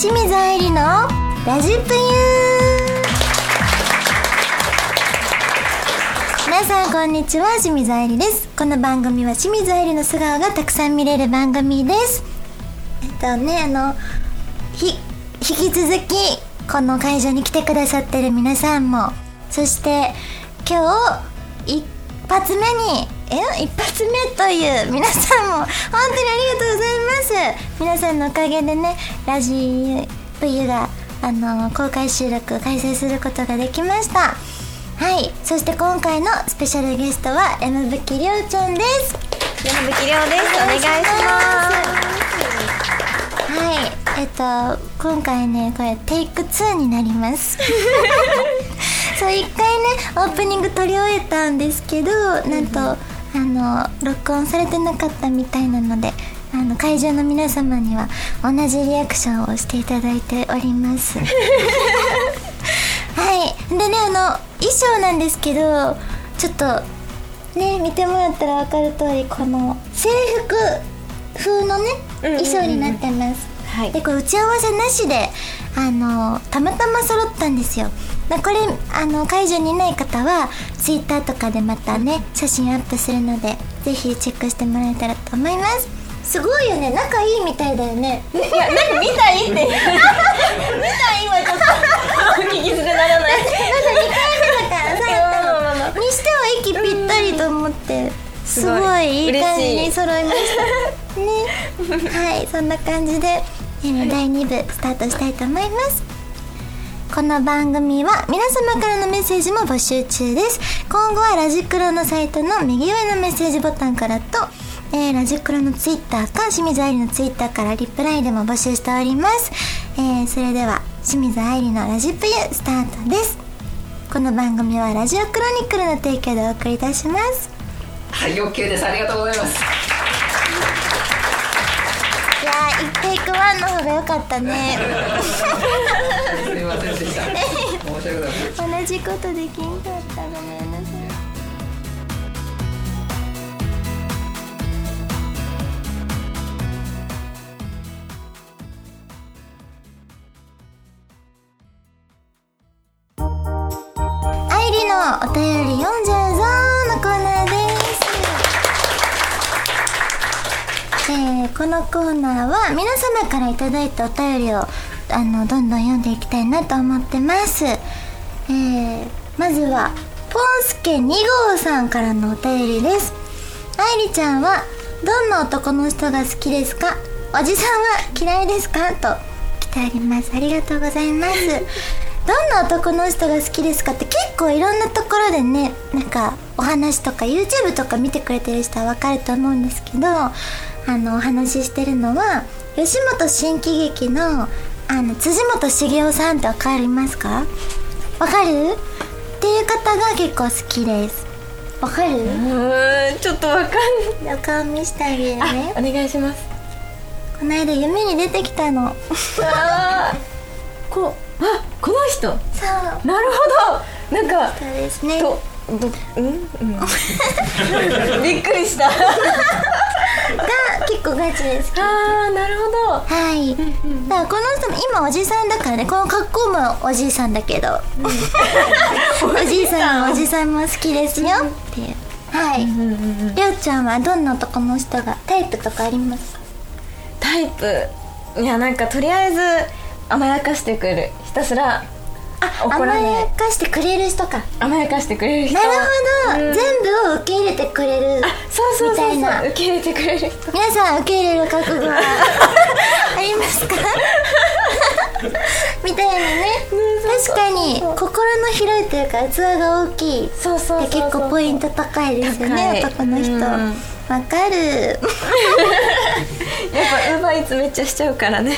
清水愛理のラジプユ皆さんこんにちは。清水愛理です。この番組は清水愛理の素顔がたくさん見れる番組です。えっとねあのひ引き続きこの会場に来てくださってる皆さんもそして今日一発目にえ一発目という皆さんも本当にありがとうございます。皆さんのおかげでねラジ冬があの公開収録開催することができました。はい。そして今回のスペシャルゲストはりょうちゃんです。山吹亮です。お願いします。はい。えっと今回ねこれテイク2になります。そう一回ねオープニング撮り終えたんですけどなんと、あの録音されてなかったみたいなのであの会場の皆様には同じリアクションをしていただいております。はい。でねあの衣装なんですけどちょっとね見てもらったら分かる通りこの制服風のね衣装になってます、はい。でこれ打ち合わせなしであのたまたま揃ったんですよ。でこれあの会場にいない方はツイッターとかでまたね写真アップするのでぜひチェックしてもらえたらと思います。すごいよね。仲いいみたいだよね。いや何見たいって。見たいはちょっと。お聞き捨てならない。まだ2回目だからさ。にしては息ぴったりと思ってすごい。いいい。感じに揃い。ましたね。はいそんな感じで、えー第2部スタートしたいと思いますこの番組は皆様からのメッセージも募集中です。今後はラジクロのサイトの右上のメッセージボタンからと、えーラジクロのツイッターか清水愛理のツイッターからリプライでも募集しております、えーそれでは清水愛理のラジプユスタートです。この番組はラジオクロニクルの提供でお送りいたします。はい OK です。ありがとうございます。いやー1テイク1の方が良かったね ませんでした。申し訳ございません同じことできんかったごめんなさい愛理のお便り読んじゃうぞーのコーナーです、えーこのコーナーは皆様からいただいたお便りをあのどんどん読んでいきたいなと思ってます、えーまずはポンスケ2号さんからのお便りです。愛理ちゃんはどんな男の人が好きですか？おじさんは嫌いですか？と来てあります。ありがとうございます。どんな男の人が好きですかって結構いろんなところでねなんかお話とか YouTube とか見てくれてる人はわかると思うんですけどあのお話ししてるのは吉本新喜劇のあの辻本茂雄さんってわかりますか？わかる？っていう方が結構好きです。わかる？うーんちょっとわかんない。お顔見せてあげるね。お願いします。この間夢に出てきたの。こうあこの人。そう。なるほど。なんかそうですね。とどうん、うん、びっくりした。が結構ガチですあーなるほど。はい、だからこの人も今おじさんだからねこの格好もおじいさんだけど、おじいさんもおじさんも好きですよ。っていう。はい、りょうちゃんはどんな男の人がタイプとかあります？かタイプ。いやなんかとりあえず甘やかしてくるひたすらあ甘やかしてくれる人か。甘やかしてくれる人。なるほど、うん。全部を受け入れてくれる。そうそうそうそう。受け入れてくれる人。皆さん受け入れる覚悟は ありますか？みたいなね。確かに心の広いというか器が大きい。そうそう結構ポイント高いですよね。男の人。わうん。かる。やっぱウーバーイーツめっちゃしちゃうからね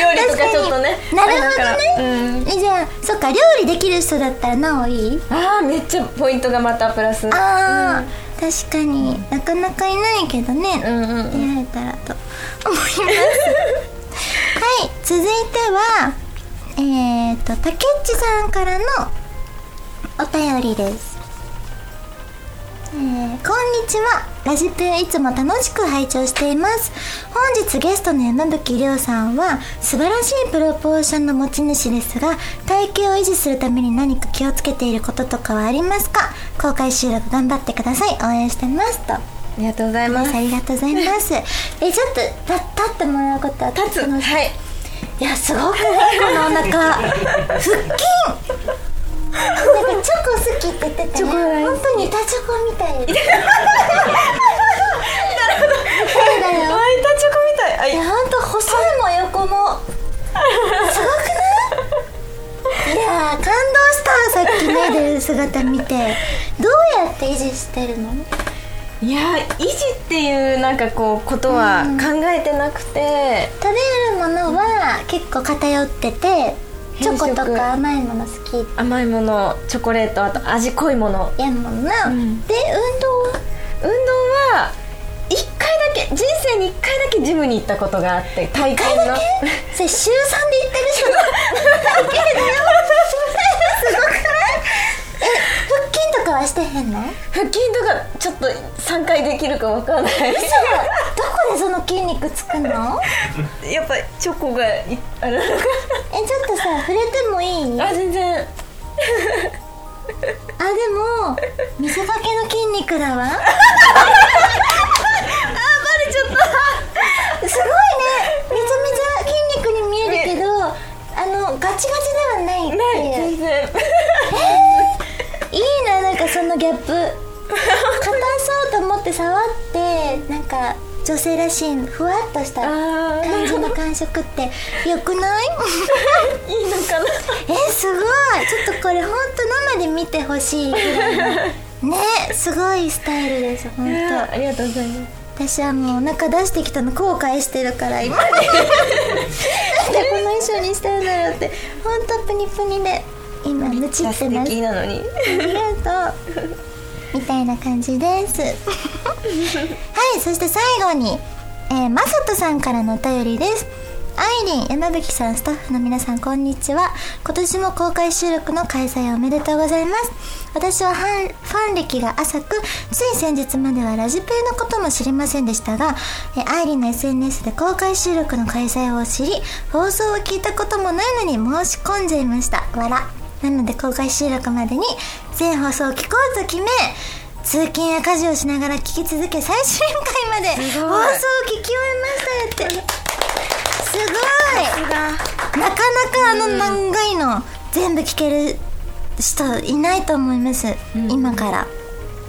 料理とかちょっとね。なるほどね。うん。えじゃあそっか料理できる人だったらなおいい？あーめっちゃポイントがまたプラス。あー、確かに。なかなかいないけどね、うんうんうん。出会えたらと思います。はい続いてはえっ、と竹内さんからのお便りですえーこんにちは。ラジプいつも楽しく拝聴しています。本日ゲストの山吹亮さんは素晴らしいプロポーションの持ち主ですが体型を維持するために何か気をつけていることとかはありますか？公開収録頑張ってください。応援してますと。ありがとうございます。ありがとうございます。えちょっと立立ってもらうことは立つの？はい。いやすごくない？このお腹。腹筋ててたね。本当に板チョコみたい。そうだよ。あ板チョコみたい。あいや本当細いもん横もすごくない？いやー感動したさっき脱いでる姿見て。どうやって維持してるの？いや維持っていうなんかこうことは考えてなくて、食べるものは結構偏っててチョコとか甘いもの好き？甘いものチョコレートあと味濃いもの。やもんな、ん。で運動は？運動は1回だけ人生に1回だけジムに行ったことがあって体一回験のそれ週3で行ってる人だ けだよ。すごくない？え腹筋とかはしてへんの？腹筋とかちょっと3回できるかわかんない。嘘！どこでその筋肉つくの？やっぱチョコがいあれえちょっとさ触れてもいい？なあ全然。あでも見せかけの筋肉だわ。あバレちゃった。すごいね。めちゃめちゃ筋肉に見えるけどあのガチガチではないっていう。ない全然。いいななんかそのギャップ。硬そうと思って触ってなんか女性らしいふわっとした感じの感触ってよくない？いいのかな。えすごい。ちょっとこれほんと生で見てほしいぐらいの。ねすごいスタイルですほんと。ありがとうございます。私はもうお腹出してきたの後悔してるから今なんでこの衣装にしたんだろうって。ほんとプニプニで。今ぬちって素ます。敵なのに。ありがとう。みたいな感じです。はい、そして最後に、えー、まさとさんからのお便りです。アイリン、山吹さん、スタッフの皆さん、こんにちは。今年も公開収録の開催おめでとうございます。私はファン歴が浅く、つい先日まではラジプのことも知りませんでしたが、えアイリンの SNS で公開収録の開催を知り、放送を聞いたこともないのに申し込んじゃいました。わら。なので公開収録までに全放送を聞こうと決め通勤や家事をしながら聞き続け最終回まで放送を聞き終えましたって。すごい。なかなかあの長いの全部聞ける人いないと思います、今から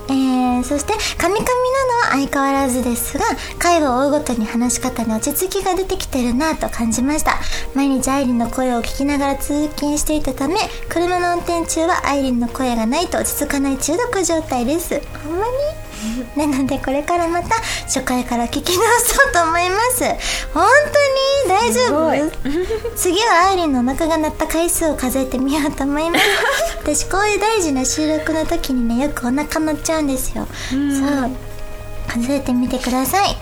えー、そして「カミカミ」なのは相変わらずですが回を追うごとに話し方に落ち着きが出てきてるなと感じました。毎日アイリンの声を聞きながら通勤していたため車の運転中はアイリンの声がないと落ち着かない中毒状態です。ほんまに？なのでこれからまた初回から聞き直そうと思います。本当に大丈夫？次はアイリンのお腹が鳴った回数を数えてみようと思います。私こういう大事な収録の時にねよくお腹鳴っちゃうんですよ。そう。数えてみてください、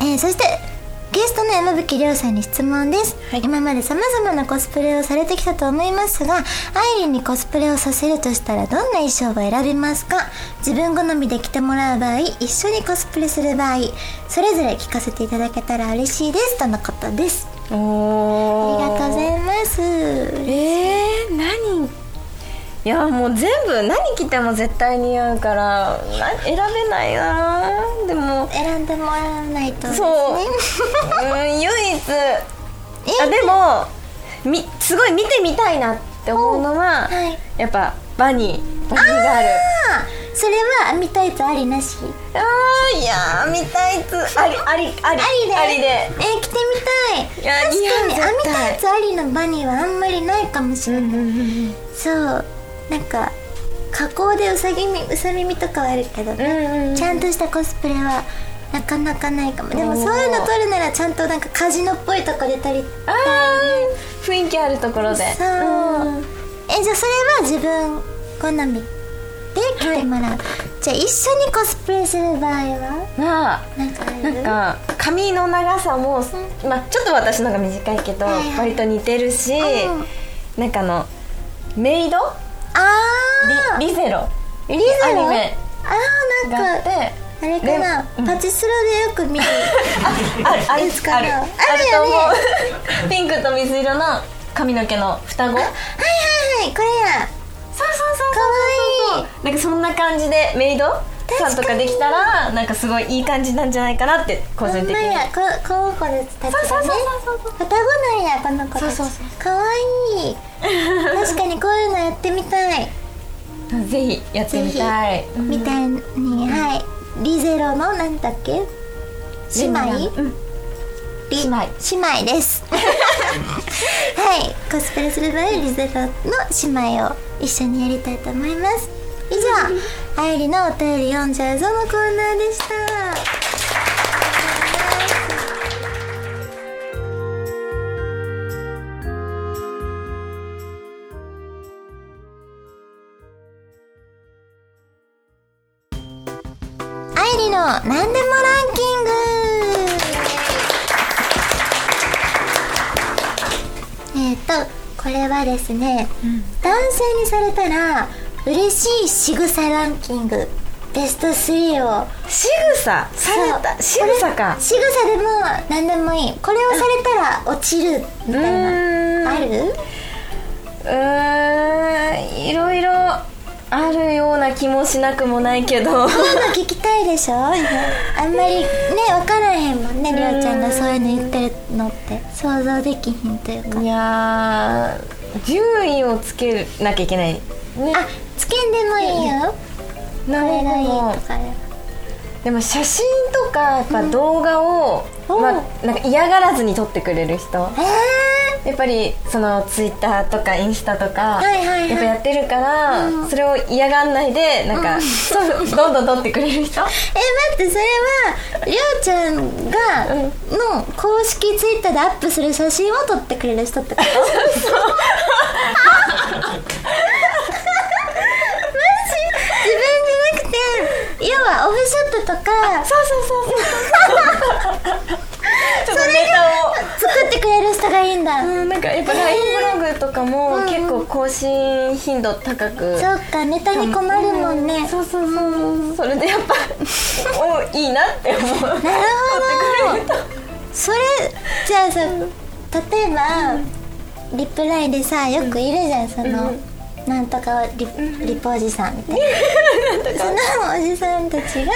えー、そしてゲストの山吹亮さんに質問です、今まで様々なコスプレをされてきたと思いますがアイリンにコスプレをさせるとしたらどんな衣装を選びますか？自分好みで着てもらう場合一緒にコスプレする場合それぞれ聞かせていただけたら嬉しいです。とのことです。あおりがとうございます。えー、何いやもう全部何着ても絶対似合うからな選べないなでも選んでもらわないとそう。うん 唯一。あでもみすごい見てみたいなって思うのは、はい。やっぱバニー。バニーガール。あそれは編みタイツありなし？あーいやー見たいつ。ありありあり。ありで。ありで。えー、着てみたい。いや確かに似合う編み絶対。タイツありのバニーはあんまりないかもしれない、そうなんか加工でうさぎみうさ耳とかはあるけどね、うんうんうん。ちゃんとしたコスプレはなかなかないかも。でもそういうの撮るならちゃんとなんかカジノっぽいとこで撮りあー雰囲気あるところで。そう、ん。えじゃあそれは自分好みで着てもらう、じゃあ一緒にコスプレする場合は？まあなんかある？なんか髪の長さも、まあ、ちょっと私のが短いけど、はいはい。割と似てるし、うん。なんかあのメイド？あー。リリゼロ。リゼロ？アニメ。あーなんかがあって。あれかな、うん。パチスロでよく見る。あるある。やつかなある。ああると思う。ピンクと水色の髪の毛の双子。そうはいはいはい。これや。そうそう。かわいい。なんかそんな感じでメイド？さんとかできたらなんかすごいいい感じなんじゃないかなって個人的にここの子たちがねそうそうそうそう。双子なんやこの子たちそうそうそう。かわいい。確かにこういうのやってみたい。ぜひやってみたい。みたいに。はい。リゼロのなんだっけ？姉妹？うん。リ姉妹。姉妹です。はい。コスプレする場合リゼロの姉妹を一緒にやりたいと思います。以上あゆりのお便り読んじゃうぞのコーナーでしたあゆりのなんでもランキングえっ、とこれはです。ね、男性にされたら嬉しい仕草ランキングベスト3を。仕草？された？仕草か。仕草でも何でもいい。これをされたら落ちるみたいな。ある？うーん。いろいろあるような気もしなくもないけど。そういうの聞きたいでしょ？あんまりね分からへんもんねりょうちゃんがそういうの言ってるのって。想像できひんというか。いやー順位をつけなきゃいけないね。あつけんでもいいよ。こなれがいいもとかででも写真とかやっぱ動画を、うん。まあ、なんか嫌がらずに撮ってくれる人。えやっぱりそのツイッターとかインスタとか、やっぱやってるから、うん。それを嫌がんないでなんか、そうどんどん撮ってくれる人。ー、え待ってそれはりょうちゃんがの公式ツイッターでアップする写真を撮ってくれる人ってこと？マジ自分じゃなくて要はオフショットとか。そうそうそうそう。ちょっとネタを作ってくれる人がいいんだ、うんなんかやっぱ LINE ブログとかもうん。結構更新頻度高く。そっかネタに困るもんね、そうそうそうそれでやっぱ おいいなって思う。なるほど。それじゃあさ例えば、リプライでさよくいるじゃんその、なんとかリリポおじさんみたいな。そのおじさんたちが、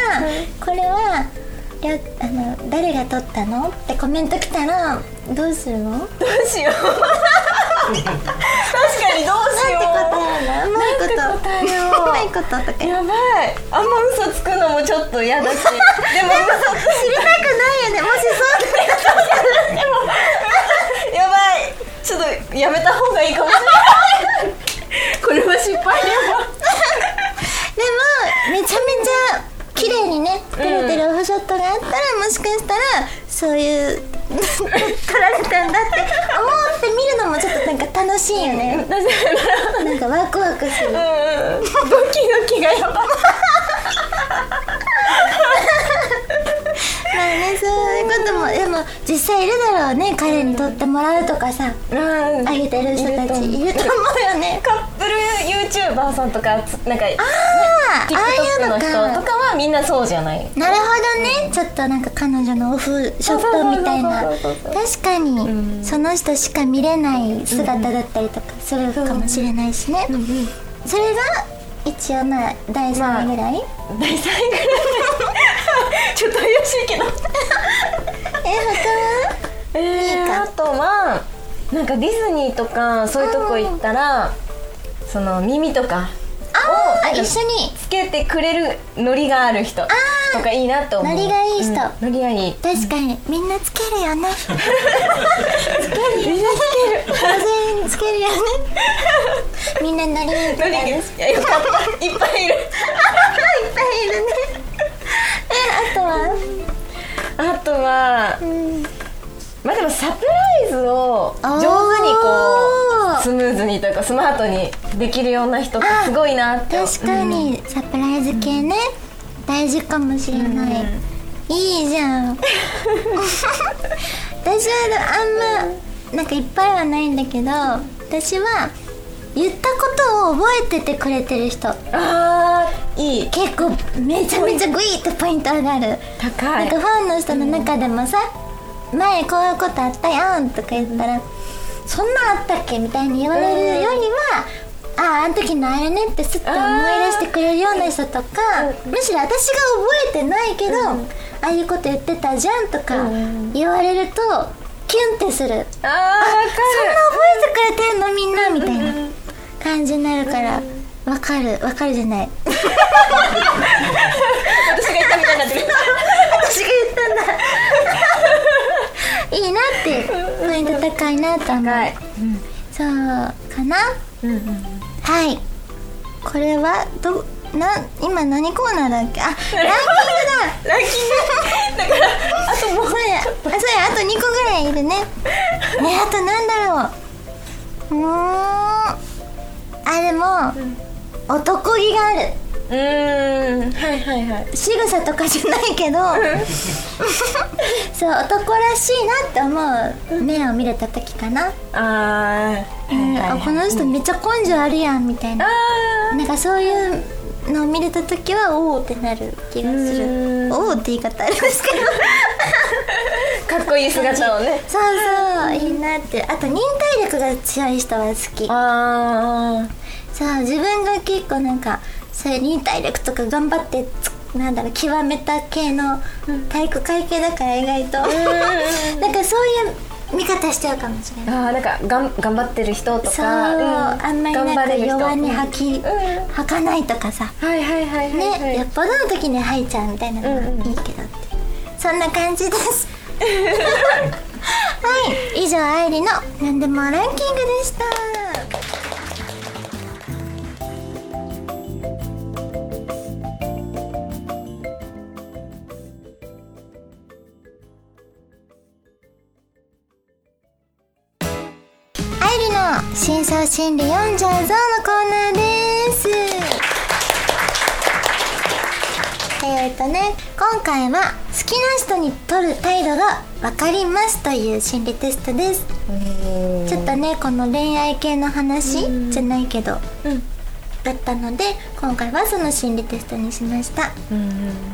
これはりょあの誰が撮ったのってコメント来たらどうするの？どうしよう。確かにどうしよなんて答えるの？うまいこと。答えよう。うまいこととか。うやばい。あんま嘘つくのもちょっと嫌だし。でも嘘知りたくないよね。もしそうやばい。ちょっとやめた方がいいかもしれないこれは失敗でもでもめちゃめちゃ綺麗にね撮れてるオフショットがあったら、もしかしたらそういう撮られたんだって思って見るのもちょっとなんか楽しいよね。なんかワクワクする。うん。ドキドキがやば。いまあねそういうこともでも実際いるだろうね。彼に撮ってもらうとかさうん。あげてる人たちいると思うよね。カップル YouTuber さんとかつなんかあーああいうのかとかはみんなそうじゃない。なるほどね。ちょっとなんか彼女のオフショットみたいな。確かに、ん。その人しか見れない姿だったりとかするかもしれないしね、それが一応まあ第3位ぐらい、第3位ぐらい ちょっと怪しいけど。ええー、いいか。あとはなんかディズニーとかそういうとこ行ったらその耳とか他はあ一緒に。つけてくれるノリがある人とかいいなと思う。ノリがいい人。うんノリがいい。確かに。みんなつけるよね。つけるみんなつける。全員つけるよね。みんなノリがいですやよかった。いっぱいいるサプライズを上手にこうスムーズにというかスマートにできるような人ってすごいなって。確かにサプライズ系ね、大事かもしれない、いいじゃん。私はあんまなんかいっぱいはないんだけど私は言ったことを覚えててくれてる人。あーいい。結構めちゃめちゃグイッとポイント上がる。高ないんかファンの人の中でもさ「前こういうことあったやん」とか言ったら「そんなんあったっけ?」みたいに言われるよりは「あああの時のあれね」ってスッと思い出してくれるような人とかむしろ私が覚えてないけど、ああいうこと言ってたじゃんとか言われるとキュンってする、そんな覚えてくれてんの？みんなみたいな感じになるからわかる。わかるじゃない。る 私が言ったみたいになってる私が言ったんだいいなってポイント高いなと思う高い。そうかな？はい。これはどな今何コーナーだっけ？あランキングだ。ランキング。だからあともうそうや。あそうやあと2個ぐらいいるね。ねあとなんだろう。うーん。あでも、男気があるうーん。はいはいはい。仕草とかじゃないけど。そう男らしいなって思う目を見れた時かな、あーうん。あこの人めっちゃ根性あるやんみたいな。あなんかそういうのを見れた時はおおってなる気がすうるん。おおって言い方ありますけど。ー かっこいい姿をね。そうそういいなって。あと忍耐力が強い人は好き。あそう自分が結構なんかそういう忍耐力とか頑張ってつなんだろう極めた系の体育会系だから意外と。なんかそういう見方しちゃうかもしれない。あーなんかがん頑張ってる人とかそう、ん。あんまりなんか弱音吐き、うん。吐かないとかさ。はいはいはいはいはい。ね、よっぽどの時に吐いちゃうみたいなのがいいけどって、そんな感じです。はい。以上愛理の「なんでもランキング」でした深層心理読んじゃうぞのコーナーです。えーとね今回は好きな人に取る態度が分かりますという心理テストです。ちょっとねこの恋愛系の話じゃないけど、だったので今回はその心理テストにしました。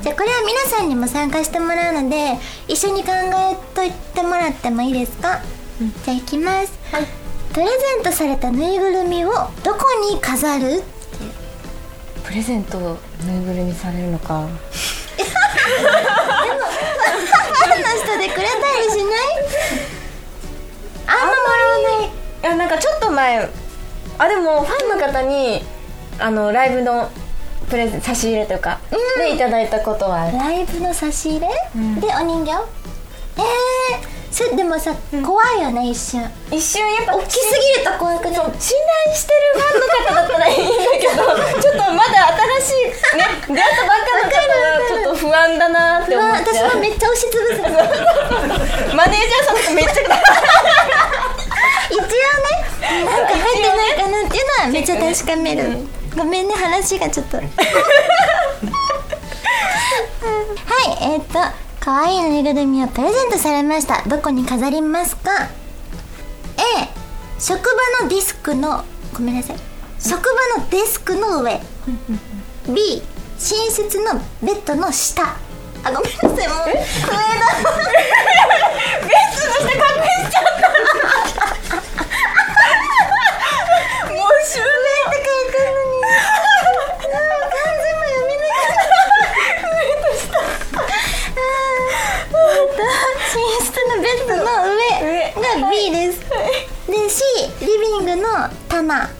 じゃあこれは皆さんにも参加してもらうので一緒に考えといてもらってもいいですか、じゃあいきます、プレゼントされたぬいぐるみをどこに飾る？プレゼントをぬいぐるみされるのか。ファンの人でくれたりしない？あんまもらわない。いやなんかちょっと前あでもファンの方にあのライブのプレゼン差し入れとかでいただいたことはある。ライブの差し入れ、でお人形？えー、それでもさ、怖いよね一瞬。一瞬やっぱ大きすぎると怖くない？信頼してるファンの方だったらいいんだけど ちょっとまだ新しいね出会ったばっかの方はちょっと不安だなって思っ私ちゃう。はめっちゃ押しつぶすのマネージャーさんとかめっちゃ一応ねなんか入ってないかなっていうのはめっちゃ確かめる、ごめんね話がちょっと。はいえー、っと可愛いぬいぐるみをプレゼントされました。どこに飾りますか？A 職場のディスクのごめんなさい。職場のデスクの上。B 寝室のベッドの下。あごめんなさい。もう上だもう襲名ってグの棚。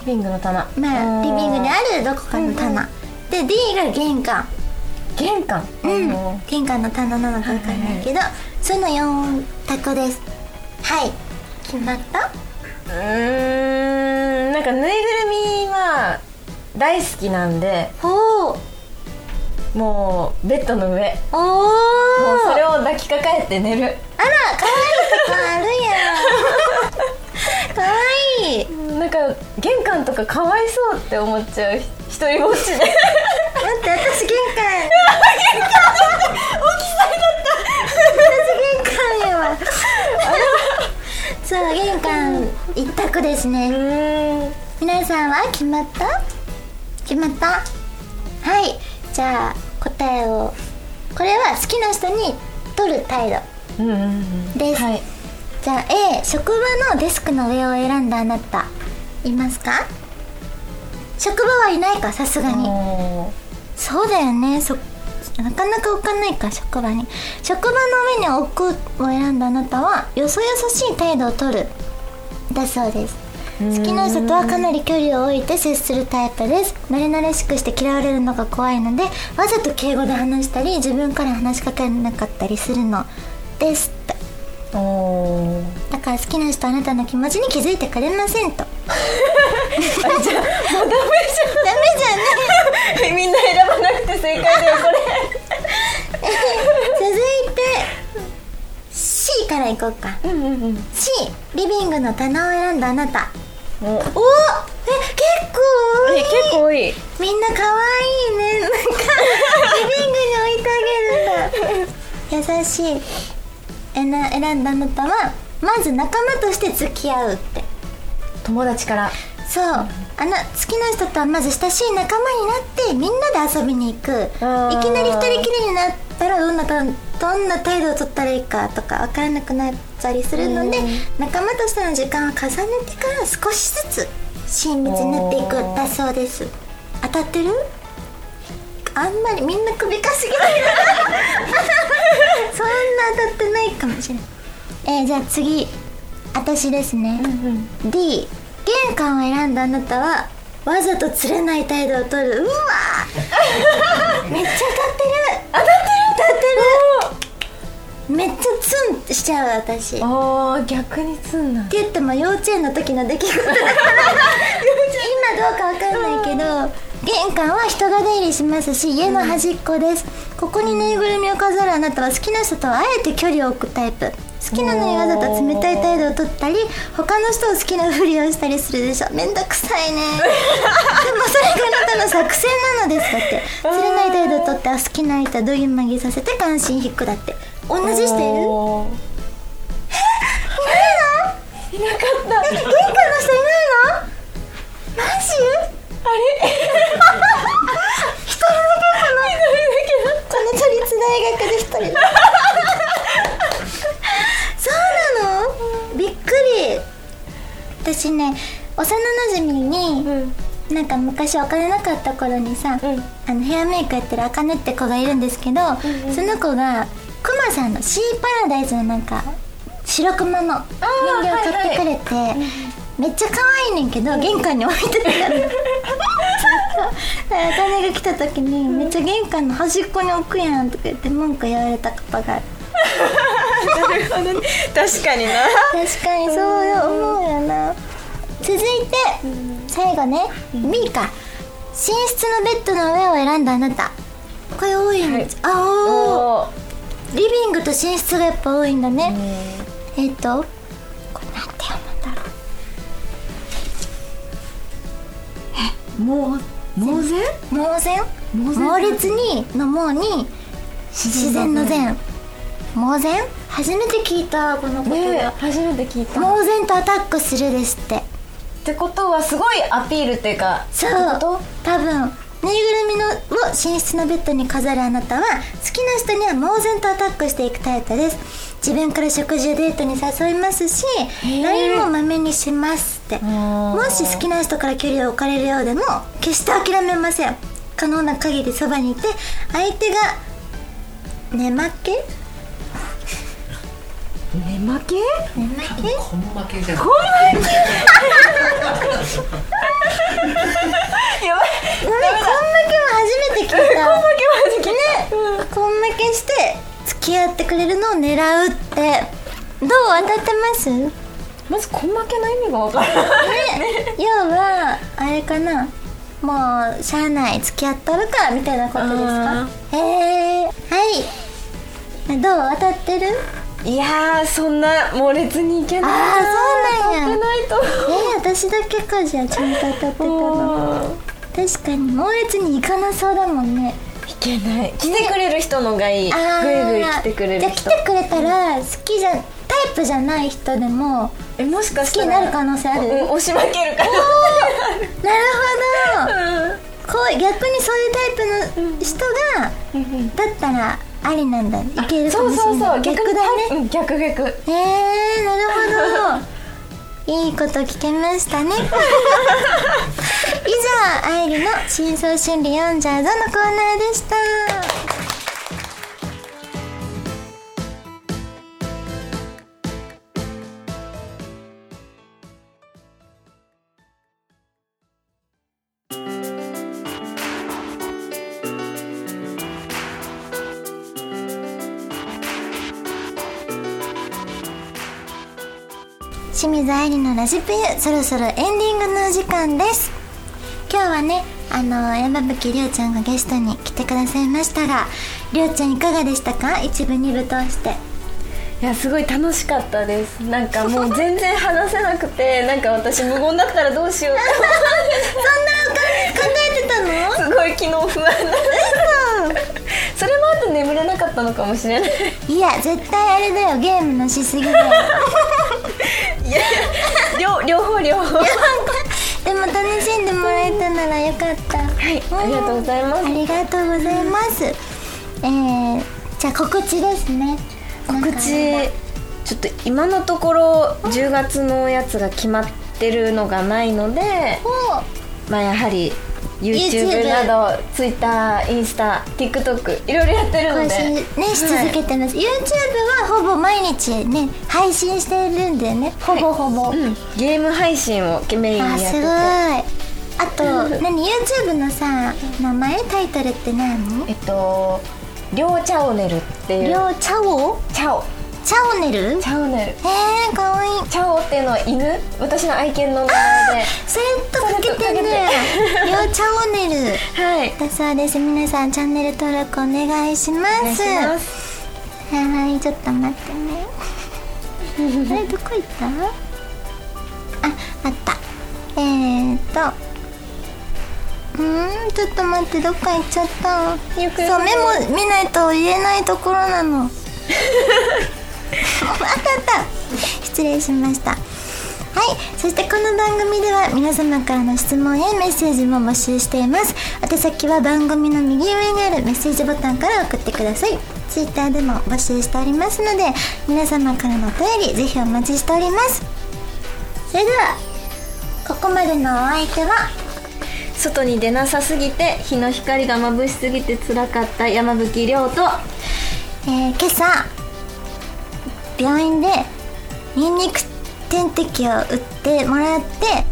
リビングの棚。まあリビングにあるどこかの棚。で D が玄関。玄関？うん。玄関の棚なのかわかんないけどその4択です。はい。決まった？うーん。なんかぬいぐるみは大好きなんで。おおもうベッドの上。おもうおそれを抱きかかえて寝る。あら可愛い。とこあるやん 可愛いなんか玄関とかかわいそうって思っちゃう一人ぼっちで。待って私玄関。大きさだった。私玄関。やわそう玄関一択ですね。うん。皆決まった？決まった？はい。じゃあ答えを。これは好きな人に取る態度うんうんうん。です、はいじゃあ A 職場のデスクの上を選んだあなたいますか？職場はいないかさすがに。そうだよね。そなかなか置かないか職場に。職場の上に置くを選んだあなたはよそよそしい態度をとる。だそうです。好きな人とはかなり距離を置いて接するタイプです。慣れ慣れしくして嫌われるのが怖いのでわざと敬語で話したり自分から話しかけなかったりするのですだから好きな人はあなたの気持ちに気づいてくれませんと。ダメじゃん。ダメじゃん。ねみんな選ばなくて正解だよこ続いて C からいこうか。れうんうんうん。C リビングの棚を選んだあなた。お。おえ結構多い。え結構多い。みんな可愛いね。なんかリビングに置いてあげるんだ優しい選んだあなたはまず仲間として付き合うって。友達から。そう。あの好きな人とはまず親しい仲間になってみんなで遊びに行く。いきなり二人きりになったらどんなたどんな態度を取ったらいいかとか分からなくなったりするのでうん。仲間としての時間を重ねてから少しずつ親密になっていくだそうです。当たってる？あんまりみんな首かしげてるそんな当たってないかもしれないえーじゃあ次。私ですね、D 玄関を選んだあなたはわざと釣れない態度を取る。うわー。めっちゃ当たってる。当たってる。当たってる。めっちゃツンしちゃう私。ってあー逆につんな言っても幼稚園の時の出来事だから。今どうかわかんないけど玄関は人が出入りしますし家の端っこです、ここにぬいぐるみを飾るあなたは好きな人とはあえて距離を置くタイプ。好きなのにわざと冷たい態度を取ったり他の人を好きなふりをしたりするでしょ。めんどくさいね。でもそれがあなたの作戦なのですだって。釣れない態度を取って好きな相手をどぎまぎさせて関心引くだって。同じしている？おー。いないの？いなかった。え玄関の人いないの？マジ？あれ？一人だけこの都立大学で一人。だそうなの。びっくり。私ね幼馴染に、うん。なんか昔お金なかった頃にさ、うん。あのヘアメイクやってるあかねって子がいるんですけど、その子がクマさんのシーパラダイスのなんか白クマの人形を買ってくれて、めっちゃ可愛いねんけど玄関に置いてたからであかねが来た時に「めっちゃ玄関の端っこに置くやん」とか言って文句言われたことがある。なるほどね確かにな。確かにそうよ思うよな。続いて最後ね。B か寝室のベッドの上を選んだあなた。これ多いんです、あおー。おリビングと寝室がやっぱ多いんだね、えっ、とこれなんて読む？んだろもう猛然う猛然猛烈にの猛に自然の善。猛然初めて聞いたこの言ね葉、初めて聞いた。っ猛然とアタックするですって。てことはすごいアピールっていうかそう。多分ぬいぐるみのを寝室のベッドに飾るあなたは好きな人には猛然とアタックしていくタイプです。自分から食事やデートに誘いますし LINE もまめにしますってもし好きな人から距離を置かれるようでも決して諦めません。可能な限りそばにいて相手が寝負け？寝負け？寝負け？こん負けじゃんこん負けやばいごめんこん負けも初めて聞いた。こん負けはじけね、こん負けして付き合ってくれるのを狙うって。どう？当たってます？ねまずこん負けの意味がわからない。要はあれかな。もうしゃあない付き合っとるかみたいなことですか？へえはい。どう当たってる？いやーそんな猛烈にいけないあーそうなんや。当てないと。えー、私だけかじゃあちゃんと当たってたの。確かに猛烈にいかなそうだもんね。いけない。来てくれる人のがいい。ぐいぐい来てくれる人。じゃあ来てくれたら好きじゃタイプじゃない人でもえもしかし好きになる可能性ある？うん押し負けるから。こう逆にそういうタイプの人がだったらありなんだ。いけるかそうもしれそうそうない逆だね。うん逆逆。えー、なるほど。いいこと聞けましたね。以上愛理の真相心理読んじゃうぞのコーナーでした清水愛理のラジプユそろそろエンディングのお時間です。今日はねあの山吹りょうちゃんがゲストに来てくださいましたがりょうちゃんいかがでしたか？一部二部通して。いやすごい楽しかったです。なんかもう全然話せなくてなんか私無言だったらどうしようそんな考えてたの？とすごい昨日不安だそれもあって眠れなかったのかもしれない。いや絶対あれだよゲームのしすぎだ 両両方両方。でも楽しんでもらえたならよかった。はいありがとうございます。ありがとうございます。えー、じゃあ告知ですね。告知ちょっと今のところ10月のやつが決まってるのがないのでおまあやはり YouTube など Twitter インスタ TikTok いろいろやってるので。更新ねし続けてます、YouTube はほぼ毎日ね配信してるんだよね。ほぼほぼ、うん、ゲーム配信をメインにやってて。あすごい。あと何？YouTube のさ名前？タイトルって何？えっとりょうチャオネルっていう。りょうチャオチャオチャオネル？チャオネル。えー、かわいい。チャオっていうのは犬？私の愛犬の名前で。それとかけてね。りょうチャオネル。はい。だそうです。皆さんチャンネル登録お願いします。お願いします。はいちょっと待ってね。あれどこ行った？ああった。えーっと。うーんちょっと待ってどっか行っちゃった。そうメモ見ないと言えないところなの 失礼しました。はい。そしてこの番組では皆様からの質問やメッセージも募集しています。宛先は番組の右上にあるメッセージボタンから送ってください。Twitter でも募集しておりますので皆様からのお便りぜひお待ちしております。それではここまでのお相手は外に出なさすぎて日の光が眩しすぎて辛かった山吹亮とえー今朝病院でニンニク点滴を打ってもらって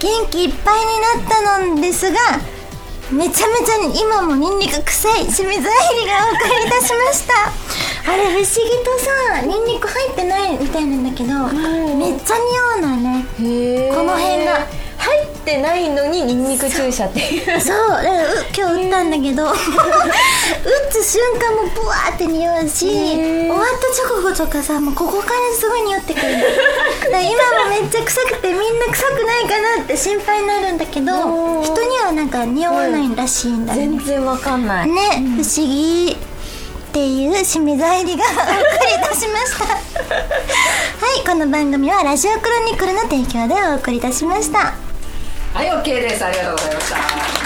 元気いっぱいになったのですがめちゃめちゃ今もニンニク臭い清水愛理がお送りいたしました。あれ不思議とさニンニク入ってないみたいなんだけどめっちゃ似合うのよね。へこの辺が。入ってないのにニンニク注射っていう。そうだからう今日打ったんだけど。打つ瞬間もブワーって匂うし終わった直後とかさもうここからすごい匂ってくる。だ今もめっちゃ臭くてみんな臭くないかなって心配になるんだけど人にはなんか匂わないらしいんだよね、全然わかんない。ね、不思議っていう清水愛理がお送りいたしました。はいこの番組はラジオクロニクルの提供でお送りいたしましたはい OK です。ありがとうございました。